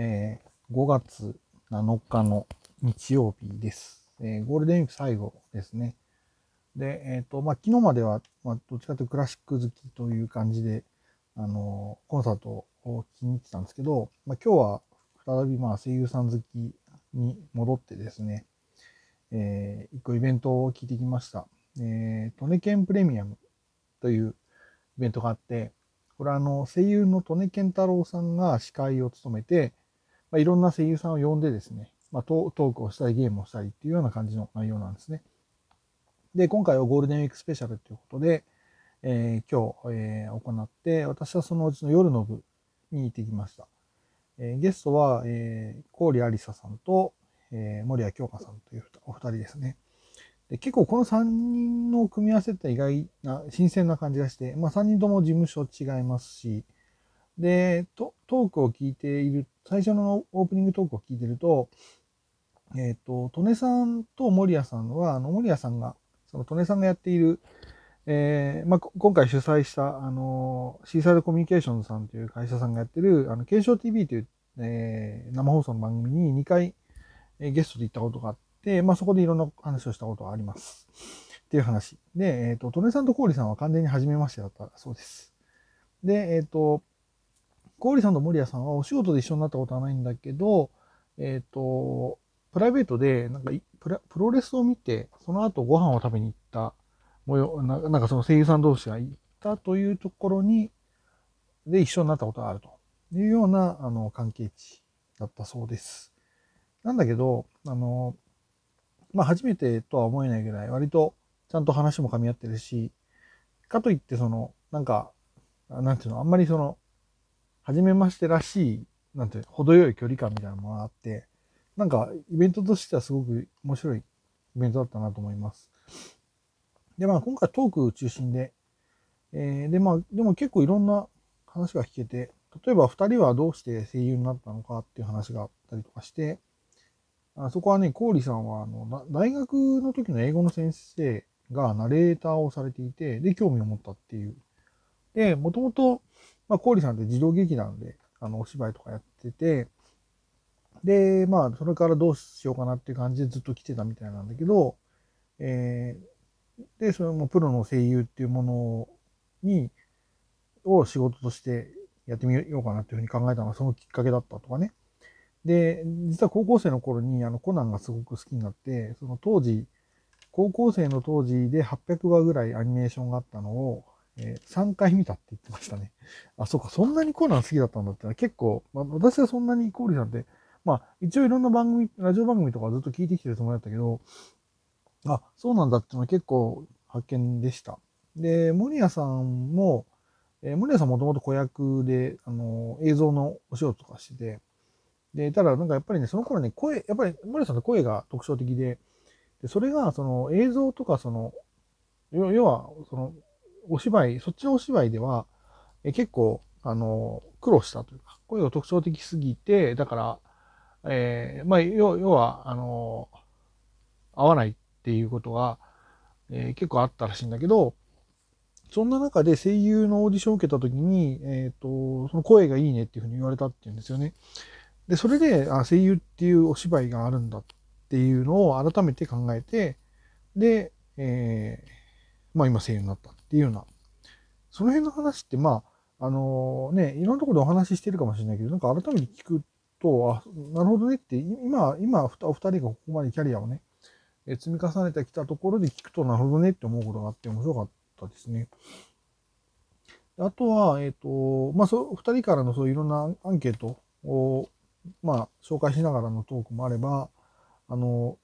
えー、5月7日の日曜日です。えー、ゴールデンウィーク最後ですね。で、えっ、ー、と、まあ、昨日までは、まあ、どっちかというとクラシック好きという感じで、あの、コンサートを聴きに行ってたんですけど、まあ、今日は再びまあ声優さん好きに戻ってですね、えー、一個イベントを聞いてきました。えー、トネケンプレミアムというイベントがあって、これはあの、声優の利根健太郎さんが司会を務めて、まあ、いろんな声優さんを呼んでですね、まあ、トークをしたりゲームをしたりっていうような感じの内容なんですね。で、今回はゴールデンウィークスペシャルということで、えー、今日、えー、行って、私はそのうちの夜の部に行ってきました。えー、ゲストは、えー、郡ありささんと、えー、森谷京香さんというお二人ですね。で結構この3人の組み合わせって意外な、新鮮な感じがして、まあ3人とも事務所違いますし、で、トークを聞いている、最初のオープニングトークを聞いてると、えっ、ー、と、トネさんと森谷さんは、あの、森谷さんが、そのトネさんがやっている、えー、まあ、今回主催した、あの、シーサイドコミュニケーションさんという会社さんがやってる、あの、検証 TV という、えー、生放送の番組に2回、えー、ゲストで行ったことがあって、まあそこでいろんな話をしたことがあります。っていう話。で、えっ、ー、と、トネさんとコーリさんは完全に初めましてだったそうです。で、えっ、ー、と、コーリさんと森谷さんはお仕事で一緒になったことはないんだけど、えっ、ー、と、プライベートで、なんかプロレスを見て、その後ご飯を食べに行った模様、なんかその声優さん同士が行ったというところに、で一緒になったことがあるというような、あの、関係値だったそうです。なんだけど、あの、まあ初めてとは思えないぐらい、割とちゃんと話も噛み合ってるし、かといってその、なんか、なんていうの、あんまりその、初めましてらしい、なんて程よい距離感みたいなものがあって、なんかイベントとしてはすごく面白いイベントだったなと思います。で、まあ今回トーク中心で、えー、で、まあでも結構いろんな話が聞けて、例えば二人はどうして声優になったのかっていう話があったりとかして、あそこはね、郡さんはあの大学の時の英語の先生がナレーターをされていて、で、興味を持ったっていう。で、もともと、まあ、郡さんって児童劇団で、あの、お芝居とかやってて、で、まあ、それからどうしようかなっていう感じでずっと来てたみたいなんだけど、えー、で、それもプロの声優っていうものに、を仕事としてやってみようかなっていうふうに考えたのはそのきっかけだったとかね。で、実は高校生の頃にあのコナンがすごく好きになって、その当時、高校生の当時で800話ぐらいアニメーションがあったのを、えー、3回見たって言ってましたね。あ、そうか、そんなにコナン好きだったんだったら結構、まあ、私はそんなにコーリさんって、まあ一応いろんな番組、ラジオ番組とかずっと聞いてきてるつもりだったけど、あ、そうなんだっていうのは結構発見でした。で、森谷さんも、えー、森谷さんもともと子役で、あの、映像のお仕事とかしてて、で、ただなんかやっぱりね、その頃ね、声、やっぱり森谷さんの声が特徴的で、でそれがその映像とかその、要はそのお芝居、そっちのお芝居では、え結構、あの、苦労したというか、声が特徴的すぎて、だから、えー、まあ、要は、あの、合わないっていうことが、えー、結構あったらしいんだけど、そんな中で声優のオーディションを受けた時に、えっ、ー、と、その声がいいねっていうふうに言われたっていうんですよね。で、それで、あ、声優っていうお芝居があるんだっていうのを改めて考えて、で、えー、まあ今声優になったっていうような、その辺の話って、まあ、あのー、ね、いろんなところでお話ししてるかもしれないけど、なんか改めて聞くと、あ、なるほどねって、今、今、お二人がここまでキャリアをね、え積み重ねてきたところで聞くと、なるほどねって思うことがあって面白かったですね。あとは、えっ、ー、と、まあ、そう、二人からのそういろんなアンケートをまあ、紹介しながらのトークもあれば、あの、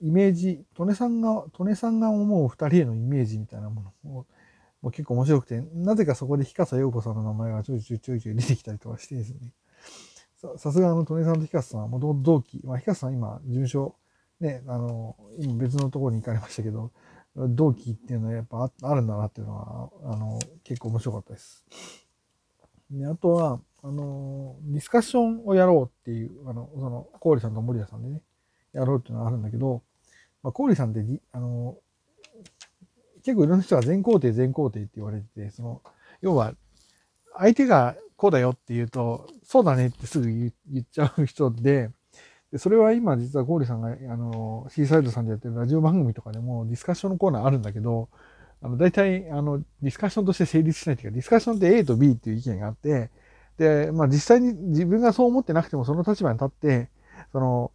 イメージ、トネさんが、トネさんが思う二人へのイメージみたいなものももう結構面白くて、なぜかそこで日笠陽子さんの名前がちょいちょいちょいちょい出てきたりとかしてですね。さすがあの、トネさんと日笠さんはもともと同期、まあ、日笠さん今、事務所、ね、あの、今別のところに行かれましたけど、同期っていうのはやっぱあるんだなっていうのは、あの、結構面白かったです。で、あとは、あの、ディスカッションをやろうっていう、あの、その、コーリさんと森谷さんでね、やろうっていうのがあるんだけど、まあ、コーリさんって、あの、結構いろんな人が全肯定全肯定って言われてて、その、要は、相手がこうだよって言うと、そうだねってすぐ言っちゃう人で、でそれは今実はゴーリさんが、あの、シーサイドさんでやってるラジオ番組とかでもディスカッションのコーナーあるんだけど、あの、大体、あの、ディスカッションとして成立しないっていうか、ディスカッションって A と B っていう意見があって、で、まあ実際に自分がそう思ってなくてもその立場に立って、その、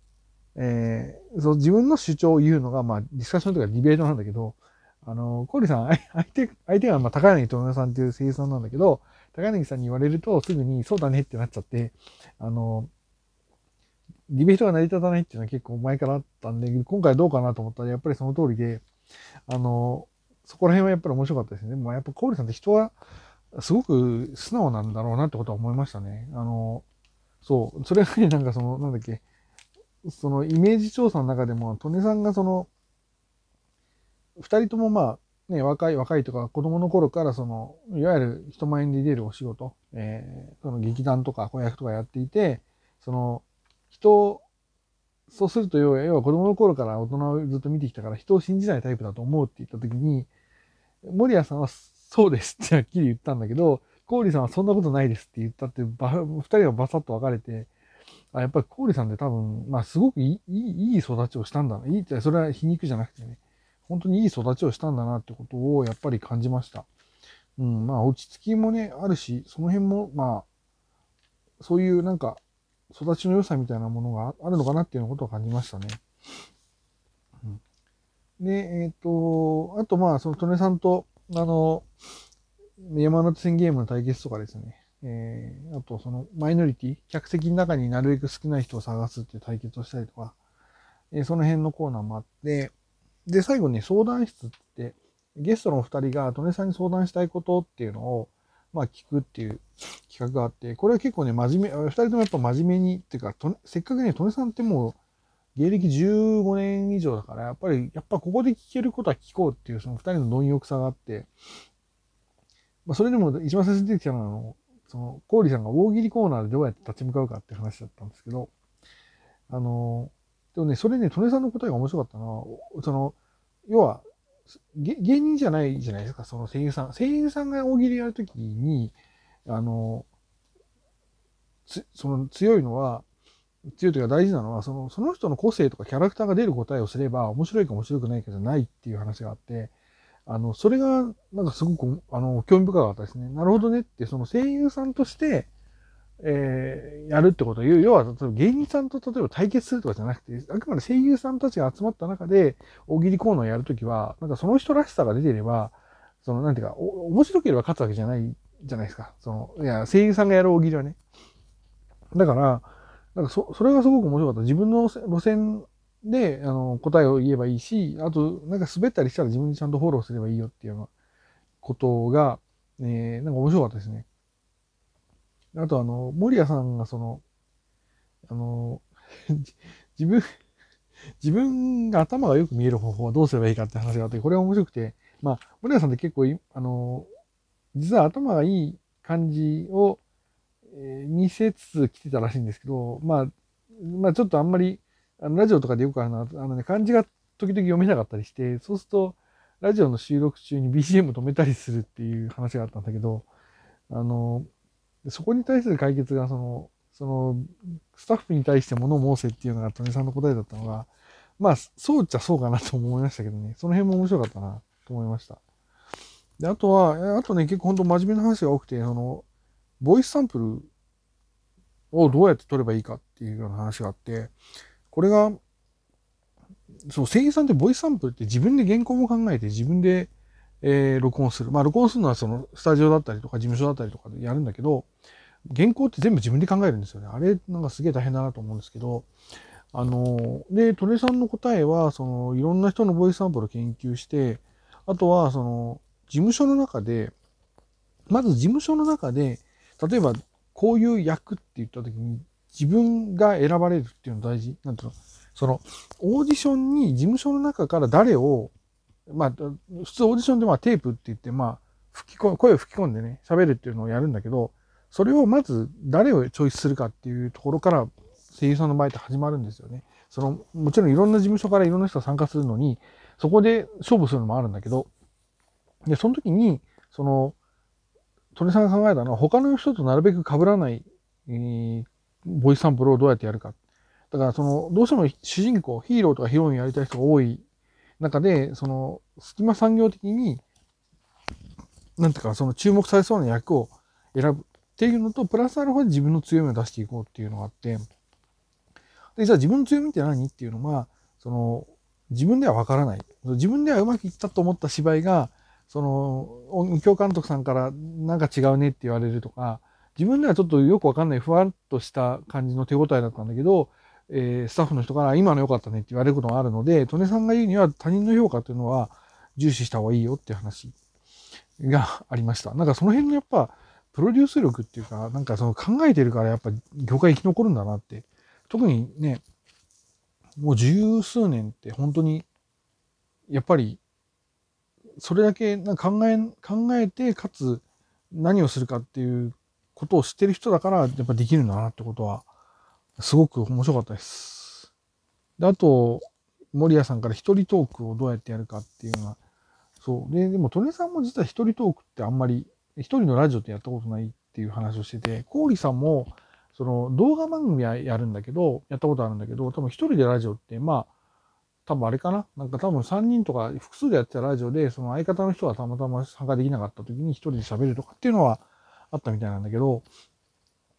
えー、その自分の主張を言うのが、まあディスカッションとかディベートなんだけど、あの、コーリさん、相手、相手が、まあ、高柳智也さんっていう声優さんなんだけど、高柳さんに言われるとすぐにそうだねってなっちゃって、あの、ディベートが成り立たないっていうのは結構前からあったんで、今回どうかなと思ったらやっぱりその通りで、あの、そこら辺はやっぱり面白かったですね。まあ、やっぱコーリさんって人はすごく素直なんだろうなってことは思いましたね。あの、そう、それがね、なんかその、なんだっけ、そのイメージ調査の中でも、利根さんがその、二人ともまあ、ね、若い、若いとか子供の頃からその、いわゆる人前に出るお仕事、えー、その劇団とか子役とかやっていて、その、人そうすると要は、要は子供の頃から大人をずっと見てきたから人を信じないタイプだと思うって言った時に、森谷さんはそうですってはっきり言ったんだけど、郡さんはそんなことないですって言ったって、二人がバサッと分かれて、あやっぱり郡さんって多分、まあすごくいい、いい育ちをしたんだな。いいって、それは皮肉じゃなくてね、本当にいい育ちをしたんだなってことをやっぱり感じました。うん、まあ落ち着きもね、あるし、その辺も、まあ、そういうなんか、育ちの良さみたいなものがあるのかなっていうことを感じましたね。うん、で、えっ、ー、と、あとまあ、その利根さんと、あの、山手線ゲームの対決とかですね。えー、あとそのマイノリティ、客席の中になるべく少ない人を探すっていう対決をしたりとか、えー、その辺のコーナーもあって、で、最後に相談室って、ゲストのお二人が利根さんに相談したいことっていうのを、まあ聞くっていう企画があって、これは結構ね、真面目、二人ともやっぱ真面目に、っていうか、せっかくね、利根さんってもう芸歴15年以上だから、やっぱり、やっぱここで聞けることは聞こうっていう、その二人の貪欲さがあって、まあそれでも一番最初に出てきたのは、あの、その、コーリさんが大喜利コーナーでどうやって立ち向かうかって話だったんですけど、あの、でもね、それね、利根さんの答えが面白かったのは、その、要は、芸人じゃないじゃないですか、その声優さん。声優さんが大喜利やるときに、あの、つその強いのは、強いというか大事なのは、その、その人の個性とかキャラクターが出る答えをすれば、面白いか面白くないかじゃないっていう話があって、あの、それが、なんかすごく、あの、興味深かったですね。なるほどねって、その声優さんとして、えー、やるってことは、要は、例えば芸人さんと例えば対決するとかじゃなくて、あくまで声優さんたちが集まった中で、大喜利コーナーをやるときは、なんかその人らしさが出てれば、その、なんていうか、お面白ければ勝つわけじゃないじゃないですか。その、いや、声優さんがやる大喜利はね。だから、なんかそ、それがすごく面白かった。自分の路線で、あの、答えを言えばいいし、あと、なんか滑ったりしたら自分にちゃんとフォローすればいいよっていうようなことが、えー、なんか面白かったですね。あとあの、森谷さんがその、あの、自分、自分が頭がよく見える方法はどうすればいいかって話があって、これは面白くて、まあ、森谷さんって結構、あの、実は頭がいい感じを、えー、見せつつ来てたらしいんですけど、まあ、まあちょっとあんまり、あのラジオとかでよくあるのは、あのね、漢字が時々読めなかったりして、そうすると、ラジオの収録中に BGM 止めたりするっていう話があったんだけど、あの、そこに対する解決が、その、その、スタッフに対して物申せっていうのが、トネさんの答えだったのが、まあ、そうっちゃそうかなと思いましたけどね。その辺も面白かったな、と思いました。で、あとは、あとね、結構本当真面目な話が多くて、その、ボイスサンプルをどうやって取ればいいかっていうような話があって、これが、そう、声優さんってボイスサンプルって自分で原稿も考えて自分でえー、録音する。まあ、録音するのはそのスタジオだったりとか事務所だったりとかでやるんだけど、原稿って全部自分で考えるんですよね。あれ、なんかすげえ大変だなと思うんですけど、あの、で、トレさんの答えは、その、いろんな人のボイスサンプルを研究して、あとは、その、事務所の中で、まず事務所の中で、例えば、こういう役って言った時に、自分が選ばれるっていうの大事。なんていうの？その、オーディションに事務所の中から誰をまあ、普通オーディションでまあテープって言って、まあ、吹き込声を吹き込んでね、喋るっていうのをやるんだけど、それをまず誰をチョイスするかっていうところから声優さんの場合って始まるんですよね。その、もちろんいろんな事務所からいろんな人が参加するのに、そこで勝負するのもあるんだけど、で、その時に、その、鳥さんが考えたのは他の人となるべく被らない、えー、ボイスサンプルをどうやってやるか。だからその、どうしても主人公、ヒーローとかヒロインやりたい人が多い中で、その、隙間産業的に、なんていうか、その注目されそうな役を選ぶっていうのと、プラスアルファで自分の強みを出していこうっていうのがあって、で、じゃあ自分の強みって何っていうのは、その、自分ではわからない。自分ではうまくいったと思った芝居が、その、音響監督さんからなんか違うねって言われるとか、自分ではちょっとよくわかんないふわっとした感じの手応えだったんだけど、えー、スタッフの人から今の良かったねって言われることがあるので、利根さんが言うには他人の評価というのは重視した方がいいよっていう話がありました。なんかその辺のやっぱ、プロデュース力っていうか、なんかその考えてるからやっぱ業界生き残るんだなって。特にね、もう十数年って本当に、やっぱり、それだけな考え、考えて、かつ何をするかっていうことを知ってる人だから、やっぱできるんだなってことは、すごく面白かったです。で、あと、森谷さんから一人トークをどうやってやるかっていうのは、そう。で、でも、トネさんも実は一人トークってあんまり、一人のラジオってやったことないっていう話をしてて、コーリさんも、その動画番組はやるんだけど、やったことあるんだけど、多分一人でラジオって、まあ、多分あれかな？なんか多分3人とか複数でやってたラジオで、その相方の人がたまたま参加できなかった時に一人で喋るとかっていうのはあったみたいなんだけど、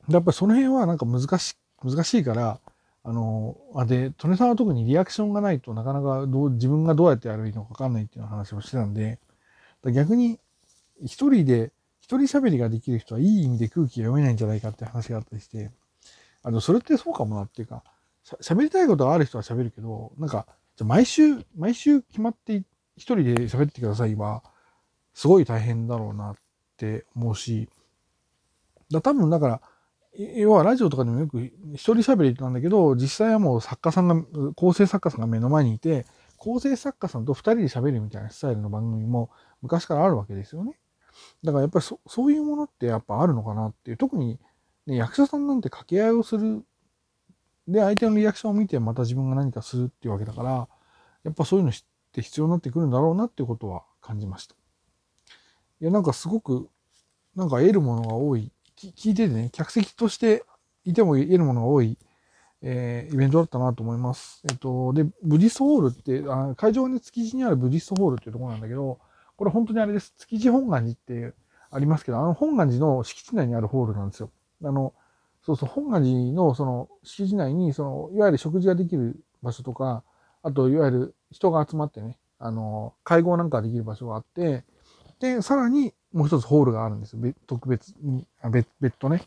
やっぱりその辺はなんか難し、難しいから、あの、あ、で、トネさんは特にリアクションがないとなかなかどう、自分がどうやってやるのかわかんないっていう話をしてたんで、逆に一人で、一人喋りができる人はいい意味で空気が読めないんじゃないかって話があったりして、あの、それってそうかもなっていうか、喋りたいことがある人は喋るけど、なんか、じゃ毎週、毎週決まって一人で喋ってくださいは、すごい大変だろうなって思うし、だ多分だから、要はラジオとかでもよく一人喋りなんだけど、実際はもう作家さんが、構成作家さんが目の前にいて、構成作家さんと二人で喋るみたいなスタイルの番組も昔からあるわけですよね。だからやっぱりそそういうものってやっぱあるのかなっていう、特に、ね、役者さんなんて掛け合いをする。で、相手のリアクションを見てまた自分が何かするっていうわけだから、やっぱそういうのって必要になってくるんだろうなっていうことは感じました。いや、なんかすごく、なんか得るものが多い聞いててね、客席としていても得るものが多い、えー、イベントだったなと思います。えっと、で、ブディスホールって、あ会場はね、築地にあるブディスホールっていうところなんだけど、これ本当にあれです。築地本願寺ってありますけど、あの本願寺の敷地内にあるホールなんですよ。あの、そうそう、本願寺のその敷地内に、その、いわゆる食事ができる場所とか、あと、いわゆる人が集まってね、あの、会合なんかできる場所があって、で、さらに、もう一つホールがあるんですよ。特別に、あ別別途ね。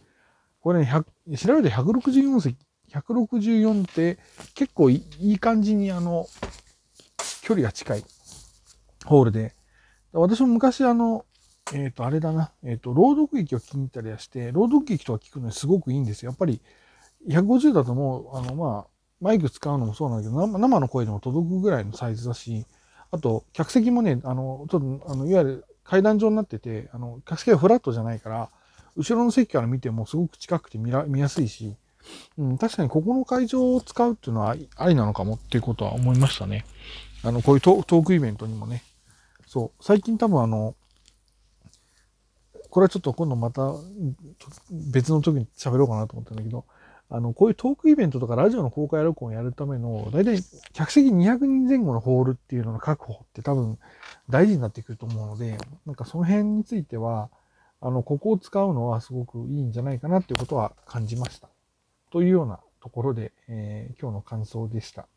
これね、100調べて164席、164って結構いい感じにあの、距離が近いホールで。私も昔あの、えっ、ー、と、あれだな、えっ、ー、と、朗読劇を聞きに行ったりはして、朗読劇とか聞くのにすごくいいんですよ。やっぱり、150だともう、あの、まあ、マイク使うのもそうなんだけど、生の声でも届くぐらいのサイズだし、あと、客席もね、あの、ちょっと、あの、いわゆる階段状になってて、あの、客席はフラットじゃないから、後ろの席から見てもすごく近くて見ら見やすいし、うん、確かにここの会場を使うっていうのはありなのかもっていうことは思いましたね。あの、こういうトークイベントにもね。そう。最近多分あの、これはちょっと今度また別の時に喋ろうかなと思ったんだけど、あの、こういうトークイベントとかラジオの公開録音をやるための、だいたい客席200人前後のホールっていうのの確保って多分大事になってくると思うので、なんかその辺については、あの、ここを使うのはすごくいいんじゃないかなっていうことは感じました。というようなところで、えー、今日の感想でした。